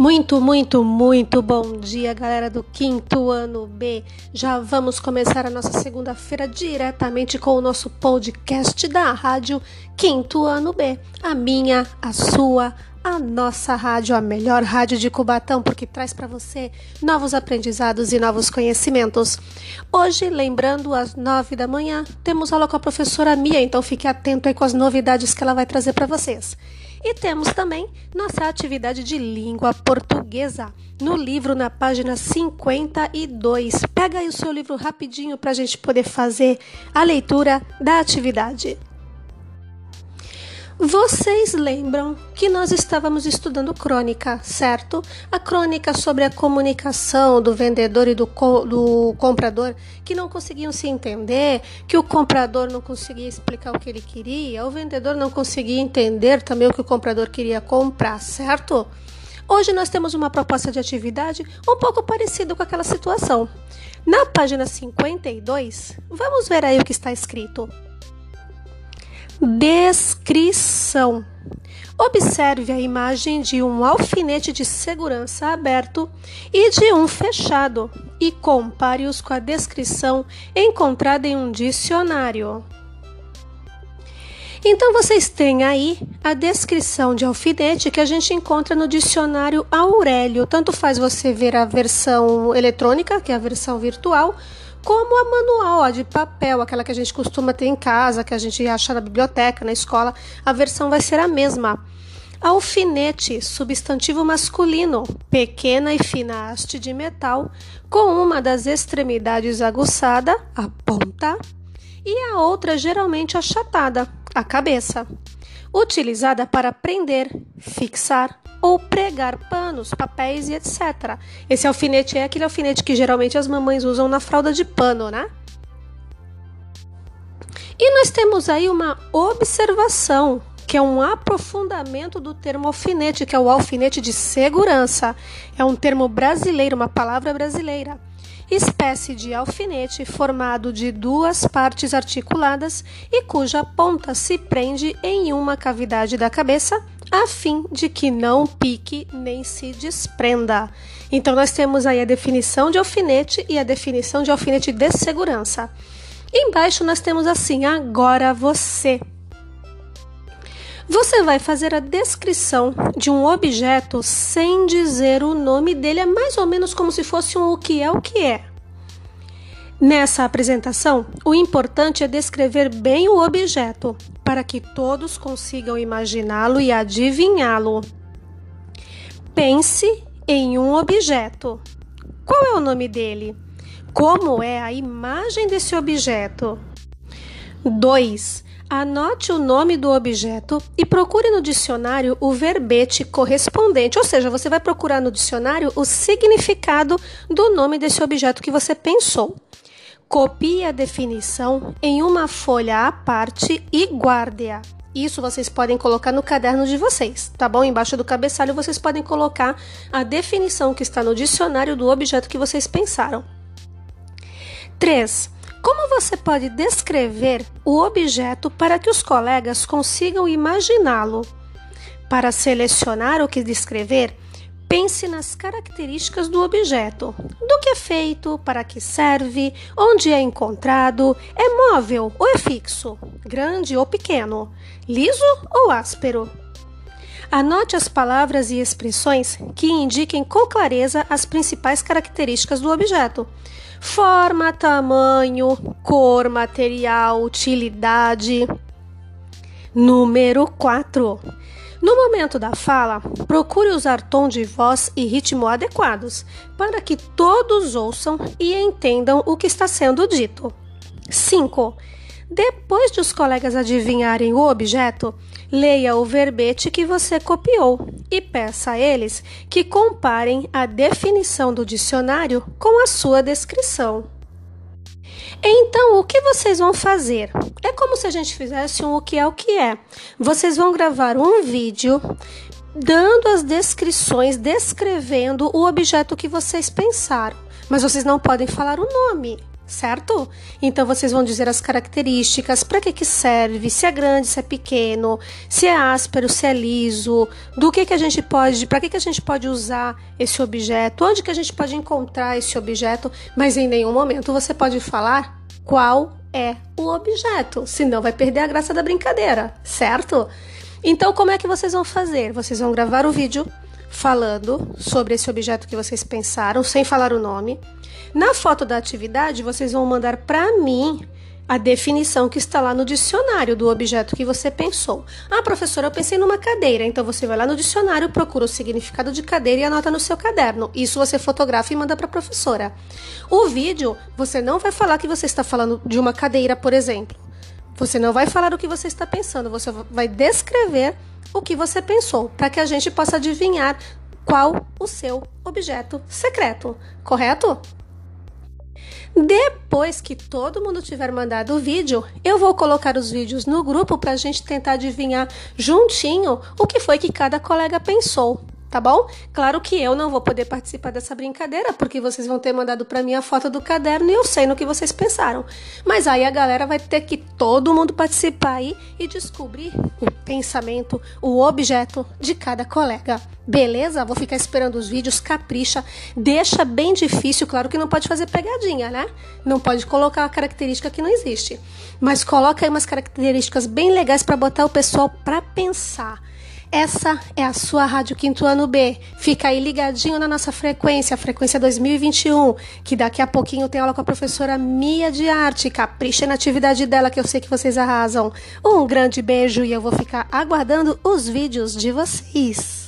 Muito, muito, muito bom dia, galera do quinto ano B. Já vamos começar a nossa segunda-feira diretamente com o nosso podcast da rádio Quinto Ano B. A minha, a sua, a nossa rádio, a melhor rádio de Cubatão, porque traz para você novos aprendizados e novos conhecimentos. Hoje, lembrando, às nove da manhã, temos aula com a professora Mia, então fique atento aí com as novidades que ela vai trazer para vocês. E temos também nossa atividade de língua portuguesa no livro na página 52. Pega aí o seu livro rapidinho para a gente poder fazer a leitura da atividade. Vocês lembram que nós estávamos estudando crônica, certo? A crônica sobre a comunicação do vendedor e do, co do comprador que não conseguiam se entender, que o comprador não conseguia explicar o que ele queria, o vendedor não conseguia entender também o que o comprador queria comprar, certo? Hoje nós temos uma proposta de atividade um pouco parecida com aquela situação. Na página 52, vamos ver aí o que está escrito. Descrição. Observe a imagem de um alfinete de segurança aberto e de um fechado e compare-os com a descrição encontrada em um dicionário. Então vocês têm aí a descrição de alfinete que a gente encontra no dicionário Aurélio. Tanto faz você ver a versão eletrônica, que é a versão virtual, como a manual a de papel, aquela que a gente costuma ter em casa, que a gente acha na biblioteca, na escola, a versão vai ser a mesma. Alfinete, substantivo masculino, pequena e fina haste de metal, com uma das extremidades aguçada, a ponta, e a outra geralmente achatada, a cabeça, utilizada para prender, fixar, ou pregar panos, papéis e etc. Esse alfinete é aquele alfinete que geralmente as mamães usam na fralda de pano, né? E nós temos aí uma observação, que é um aprofundamento do termo alfinete, que é o alfinete de segurança. É um termo brasileiro, uma palavra brasileira. Espécie de alfinete formado de duas partes articuladas e cuja ponta se prende em uma cavidade da cabeça a fim de que não pique nem se desprenda. Então, nós temos aí a definição de alfinete e a definição de alfinete de segurança. Embaixo nós temos assim: agora você. Você vai fazer a descrição de um objeto sem dizer o nome dele, é mais ou menos como se fosse um o que é o que é. Nessa apresentação, o importante é descrever bem o objeto, para que todos consigam imaginá-lo e adivinhá-lo. Pense em um objeto. Qual é o nome dele? Como é a imagem desse objeto? 2. Anote o nome do objeto e procure no dicionário o verbete correspondente, ou seja, você vai procurar no dicionário o significado do nome desse objeto que você pensou. Copie a definição em uma folha à parte e guarde-a. Isso vocês podem colocar no caderno de vocês, tá bom? Embaixo do cabeçalho vocês podem colocar a definição que está no dicionário do objeto que vocês pensaram. 3. Como você pode descrever o objeto para que os colegas consigam imaginá-lo? Para selecionar o que descrever, Pense nas características do objeto, do que é feito, para que serve, onde é encontrado, é móvel ou é fixo, grande ou pequeno, liso ou áspero. Anote as palavras e expressões que indiquem com clareza as principais características do objeto: forma, tamanho, cor, material, utilidade. Número 4. No momento da fala, procure usar tom de voz e ritmo adequados para que todos ouçam e entendam o que está sendo dito. 5. Depois de os colegas adivinharem o objeto, leia o verbete que você copiou e peça a eles que comparem a definição do dicionário com a sua descrição. Então, o que vocês vão fazer? É como se a gente fizesse um o que é o que é. Vocês vão gravar um vídeo dando as descrições, descrevendo o objeto que vocês pensaram, mas vocês não podem falar o nome, certo? Então vocês vão dizer as características, para que que serve, se é grande, se é pequeno, se é áspero, se é liso, do que que a gente pode, para que que a gente pode usar esse objeto, onde que a gente pode encontrar esse objeto, mas em nenhum momento você pode falar qual é o objeto, senão vai perder a graça da brincadeira, certo? Então como é que vocês vão fazer? Vocês vão gravar o vídeo falando sobre esse objeto que vocês pensaram, sem falar o nome. Na foto da atividade, vocês vão mandar para mim a definição que está lá no dicionário do objeto que você pensou. Ah, professora, eu pensei numa cadeira. Então você vai lá no dicionário, procura o significado de cadeira e anota no seu caderno. Isso você fotografa e manda para a professora. O vídeo, você não vai falar que você está falando de uma cadeira, por exemplo. Você não vai falar o que você está pensando, você vai descrever o que você pensou, para que a gente possa adivinhar qual o seu objeto secreto, correto? Depois que todo mundo tiver mandado o vídeo, eu vou colocar os vídeos no grupo para a gente tentar adivinhar juntinho o que foi que cada colega pensou tá bom? Claro que eu não vou poder participar dessa brincadeira, porque vocês vão ter mandado para mim a foto do caderno e eu sei no que vocês pensaram. Mas aí a galera vai ter que todo mundo participar aí e descobrir o pensamento, o objeto de cada colega. Beleza? Vou ficar esperando os vídeos, capricha, deixa bem difícil, claro que não pode fazer pegadinha, né? Não pode colocar uma característica que não existe. Mas coloca aí umas características bem legais para botar o pessoal para pensar essa é a sua Rádio Quinto Ano B. Fica aí ligadinho na nossa frequência, frequência 2021, que daqui a pouquinho tem aula com a professora Mia de Arte. Capricha na atividade dela, que eu sei que vocês arrasam. Um grande beijo e eu vou ficar aguardando os vídeos de vocês.